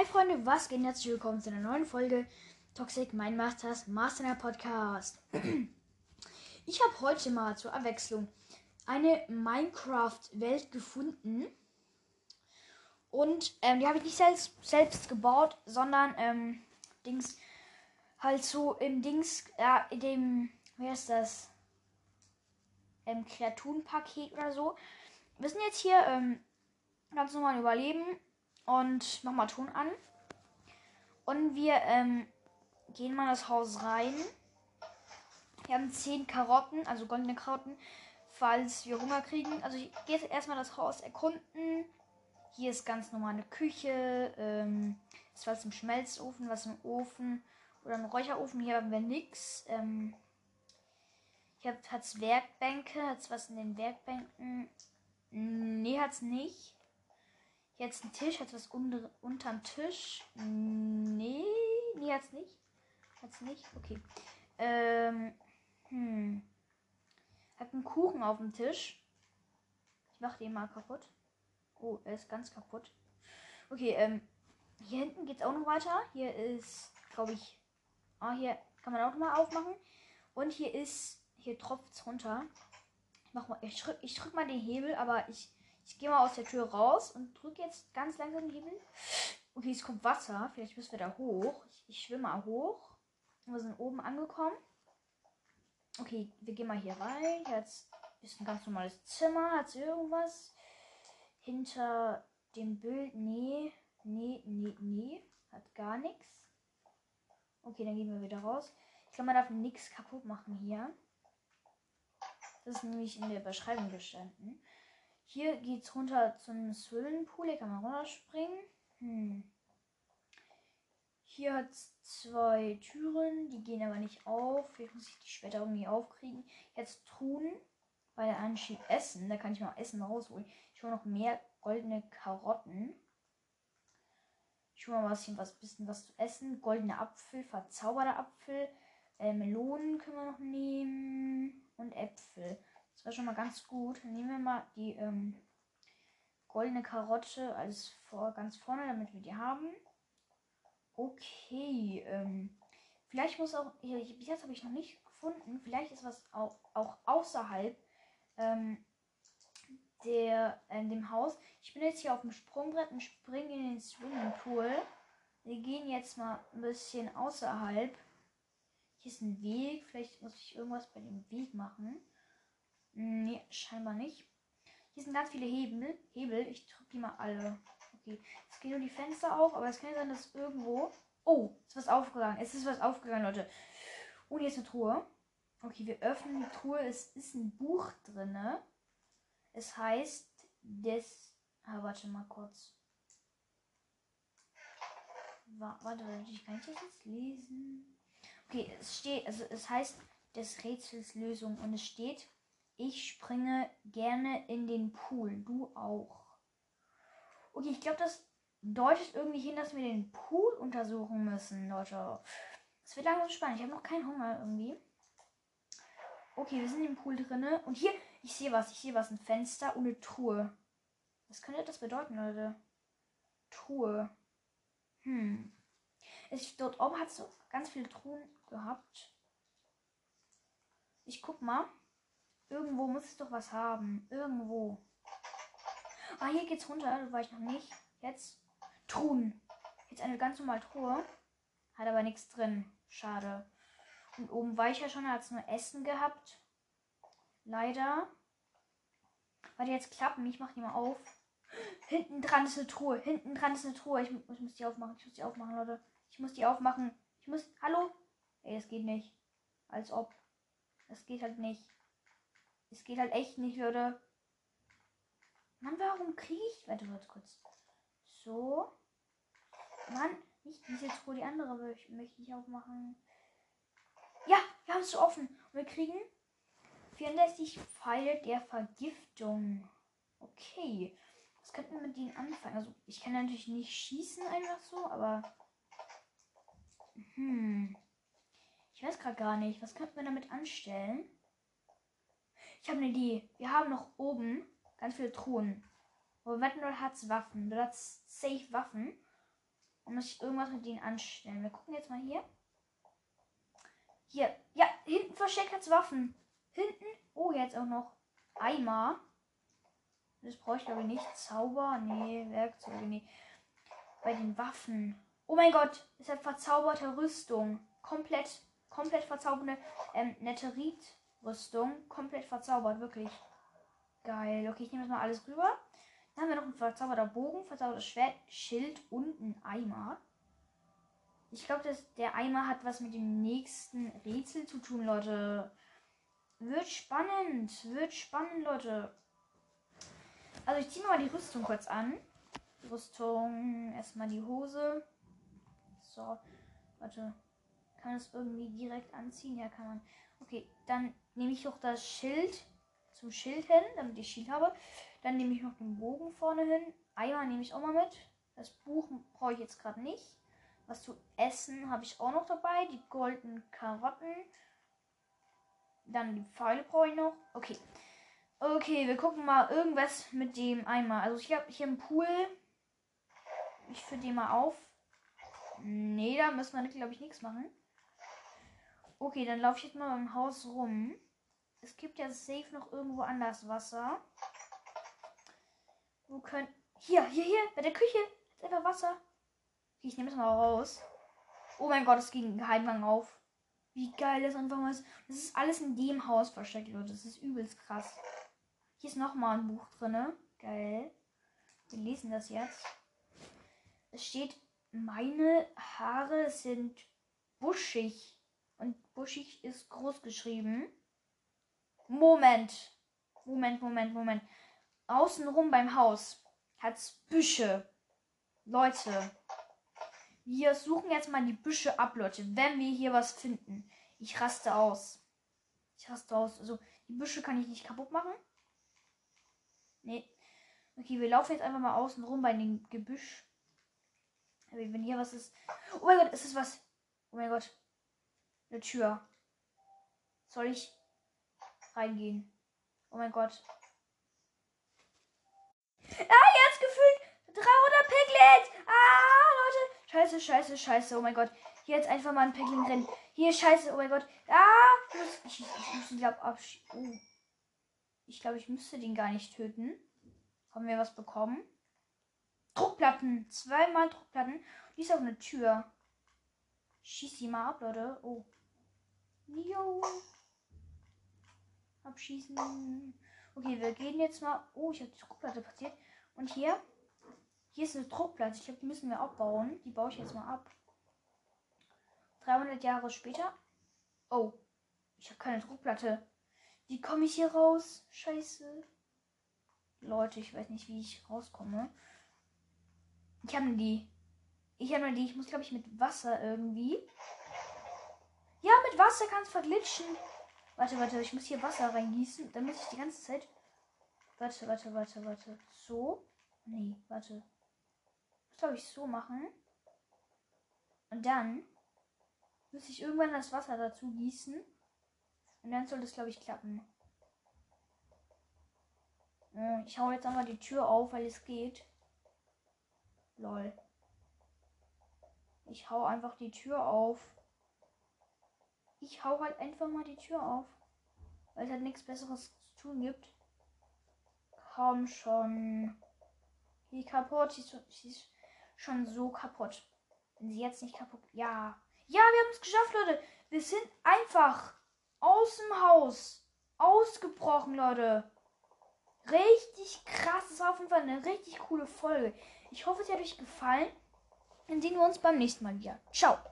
Hi Freunde, was geht? Herzlich willkommen zu einer neuen Folge Toxic Mind Masters Master Podcast. Ich habe heute mal zur Abwechslung eine Minecraft-Welt gefunden. Und ähm, die habe ich nicht selbst, selbst gebaut, sondern ähm, Dings halt so im Dings, ja, in dem, wie heißt das? Im Kreaturenpaket oder so. Wir sind jetzt hier ähm, ganz normal überleben und mach mal Ton an. Und wir ähm, gehen mal in das Haus rein. Wir haben 10 Karotten, also goldene Karotten, falls wir Hunger kriegen. Also ich gehe jetzt erstmal das Haus erkunden. Hier ist ganz normal eine Küche. Ähm, ist was im Schmelzofen, was im Ofen oder im Räucherofen. Hier haben wir nichts. Ähm, hier hat es Werkbänke. Hat es was in den Werkbänken? Nee, hat es nicht. Jetzt ein Tisch. Hat was unter, unterm Tisch? Nee, nee, hat's nicht. Hat's nicht? Okay. Ähm, hm. Hat einen Kuchen auf dem Tisch. Ich mach den mal kaputt. Oh, er ist ganz kaputt. Okay, ähm, hier hinten geht's auch noch weiter. Hier ist, glaube ich, ah, hier kann man auch mal aufmachen. Und hier ist, hier tropft's runter. Ich mach mal, ich drück, ich drück mal den Hebel, aber ich ich gehe mal aus der Tür raus und drücke jetzt ganz langsam den Hebel. Okay, es kommt Wasser. Vielleicht müssen wir da hoch. Ich, ich schwimme mal hoch. Wir sind oben angekommen. Okay, wir gehen mal hier rein. Jetzt ist ein ganz normales Zimmer. Hat irgendwas? Hinter dem Bild? Nee. Nee, nee, nee. Hat gar nichts. Okay, dann gehen wir wieder raus. Ich glaube, man darf nichts kaputt machen hier. Das ist nämlich in der Beschreibung gestanden. Hier geht's runter zum Swimmingpool. Hier kann man runterspringen. Hm. Hier hat es zwei Türen, die gehen aber nicht auf. Vielleicht muss ich die später irgendwie aufkriegen. Jetzt Truhen bei der Anschieb Essen. Da kann ich mal Essen rausholen. Ich hole noch mehr goldene Karotten. Ich hole mal was, was bisschen was zu essen. Goldene Apfel, verzauberter Apfel. Äh, Melonen können wir noch nehmen. Und Äpfel. Das war schon mal ganz gut. Nehmen wir mal die ähm, goldene Karotte als vor, ganz vorne, damit wir die haben. Okay. Ähm, vielleicht muss auch. Bis jetzt habe ich noch nicht gefunden. Vielleicht ist was auch, auch außerhalb ähm, der, äh, dem Haus. Ich bin jetzt hier auf dem Sprungbrett und springe in den Swimmingpool. Wir gehen jetzt mal ein bisschen außerhalb. Hier ist ein Weg. Vielleicht muss ich irgendwas bei dem Weg machen. Nee, scheinbar nicht. Hier sind ganz viele Hebel. Hebel. Ich drücke die mal alle. Okay. Es gehen nur die Fenster auf, aber es kann sein, dass irgendwo. Oh, ist was aufgegangen. Es ist was aufgegangen, Leute. Und ist eine Truhe. Okay, wir öffnen die Truhe. Es ist ein Buch drin. Es heißt des. Ah, warte mal kurz. Warte, warte, ich kann ich das jetzt lesen? Okay, es steht, also es heißt des Rätsels Lösung und es steht ich springe gerne in den Pool. Du auch. Okay, ich glaube, das deutet irgendwie hin, dass wir den Pool untersuchen müssen, Leute. Es wird langsam spannend. Ich habe noch keinen Hunger irgendwie. Okay, wir sind im Pool drinne. Und hier, ich sehe was. Ich sehe was. Ein Fenster und eine Truhe. Was könnte das bedeuten, Leute? Truhe. Hm. Es, dort oben hat es so ganz viele Truhen gehabt. Ich guck mal. Irgendwo muss es doch was haben. Irgendwo. Ah, hier geht's runter. Das war ich noch nicht. Jetzt Truhen. Jetzt eine ganz normale Truhe. Hat aber nichts drin. Schade. Und oben war ich ja schon, hat es nur Essen gehabt. Leider. Warte, jetzt klappen. Ich mach die mal auf. Hinten dran ist eine Truhe. Hinten dran ist eine Truhe. Ich, ich, muss die aufmachen. Ich muss die aufmachen, Leute. Ich muss die aufmachen. Ich muss. Hallo? Ey, das geht nicht. Als ob. Das geht halt nicht. Es geht halt echt nicht, Leute. Mann, warum kriege ich. Warte, warte kurz. So. Mann, nicht diese Truhe, die andere möchte ich aufmachen. Ja, wir haben es offen. Und wir kriegen 64 Pfeile der Vergiftung. Okay. Was könnten wir mit denen anfangen? Also, ich kann natürlich nicht schießen einfach so, aber. Hm. Ich weiß gerade gar nicht. Was könnten wir damit anstellen? Ich habe eine Idee. Wir haben noch oben ganz viele Truhen. Wetten, dort hat Waffen. Dort hat safe Waffen. Dann muss ich irgendwas mit denen anstellen. Wir gucken jetzt mal hier. Hier. Ja, hinten versteckt als Waffen. Hinten. Oh, jetzt auch noch Eimer. Das brauche ich glaube ich nicht. Zauber. Nee, Werkzeuge. Nee. Bei den Waffen. Oh mein Gott. Es hat verzauberte Rüstung. Komplett, komplett verzauberte ähm, Netterit-Rüstung. Komplett verzaubert. Wirklich. Geil. Okay, ich nehme das mal alles rüber. Dann haben wir noch ein verzauberter Bogen, verzaubertes Schwert, Schild und ein Eimer. Ich glaube, der Eimer hat was mit dem nächsten Rätsel zu tun, Leute. Wird spannend. Wird spannend, Leute. Also ich ziehe mal die Rüstung kurz an. Rüstung, erstmal die Hose. So, warte. Kann man das irgendwie direkt anziehen? Ja, kann man. Okay, dann nehme ich auch das Schild zum Schild hin, damit ich Schild habe. Dann nehme ich noch den Bogen vorne hin. Eimer nehme ich auch mal mit. Das Buch brauche ich jetzt gerade nicht. Was zu essen habe ich auch noch dabei. Die goldenen Karotten. Dann die Pfeile brauche ich noch. Okay. Okay, wir gucken mal irgendwas mit dem Eimer. Also ich habe hier einen Pool. Ich fülle den mal auf. Nee, da müssen wir, glaube ich, nichts machen. Okay, dann laufe ich jetzt mal beim Haus rum. Es gibt ja safe noch irgendwo anders Wasser. Wo können. Hier, hier, hier, bei der Küche. Ist einfach Wasser. Okay, ich nehme es mal raus. Oh mein Gott, es ging ein Geheimgang auf. Wie geil das einfach mal ist. Das ist alles in dem Haus versteckt, Leute. Das ist übelst krass. Hier ist nochmal ein Buch drin. Geil. Wir lesen das jetzt. Es steht, meine Haare sind buschig. Und buschig ist groß geschrieben. Moment. Moment, Moment, Moment. Außenrum beim Haus hat's Büsche. Leute. Wir suchen jetzt mal die Büsche ab, Leute. Wenn wir hier was finden. Ich raste aus. Ich raste aus. Also, die Büsche kann ich nicht kaputt machen. Nee. Okay, wir laufen jetzt einfach mal außen rum bei dem Gebüsch. Wenn hier was ist. Oh mein Gott, ist es was? Oh mein Gott. Eine Tür. Soll ich reingehen. Oh mein Gott. Ah, jetzt gefühlt 300 Piglets. Ah, Leute. Scheiße, scheiße, scheiße. Oh mein Gott. Hier jetzt einfach mal ein Pigling drin. Hier, scheiße. Oh mein Gott. Ah, ich, ich, ich muss ihn, glaube absch... Oh. Ich glaube, ich müsste den gar nicht töten. Haben wir was bekommen? Druckplatten. Zweimal Druckplatten. Die ist auch eine Tür. Schieß sie mal ab, Leute. Oh. Jo. Abschießen. Okay, wir gehen jetzt mal. Oh, ich habe die Druckplatte passiert. Und hier. Hier ist eine Druckplatte. Ich glaube, die müssen wir abbauen. Die baue ich jetzt mal ab. 300 Jahre später. Oh. Ich habe keine Druckplatte. Wie komme ich hier raus? Scheiße. Leute, ich weiß nicht, wie ich rauskomme. Ich habe die. Ich habe die. Ich muss, glaube ich, mit Wasser irgendwie. Ja, mit Wasser kann es verglitschen. Warte, warte, ich muss hier Wasser reingießen. Dann muss ich die ganze Zeit. Warte, warte, warte, warte. So? Nee, warte. Das glaube ich so machen. Und dann muss ich irgendwann das Wasser dazu gießen. Und dann soll das, glaube ich, klappen. Ich hau jetzt einmal die Tür auf, weil es geht. Lol. Ich hau einfach die Tür auf. Ich hau halt einfach mal die Tür auf. Weil es halt nichts Besseres zu tun gibt. Komm schon. Die kaputt. Sie ist, sie ist schon so kaputt. Wenn sie jetzt nicht kaputt. Ja. Ja, wir haben es geschafft, Leute. Wir sind einfach aus dem Haus ausgebrochen, Leute. Richtig krass. Das war auf jeden Fall eine richtig coole Folge. Ich hoffe, es hat euch gefallen. Dann sehen wir uns beim nächsten Mal wieder. Ciao.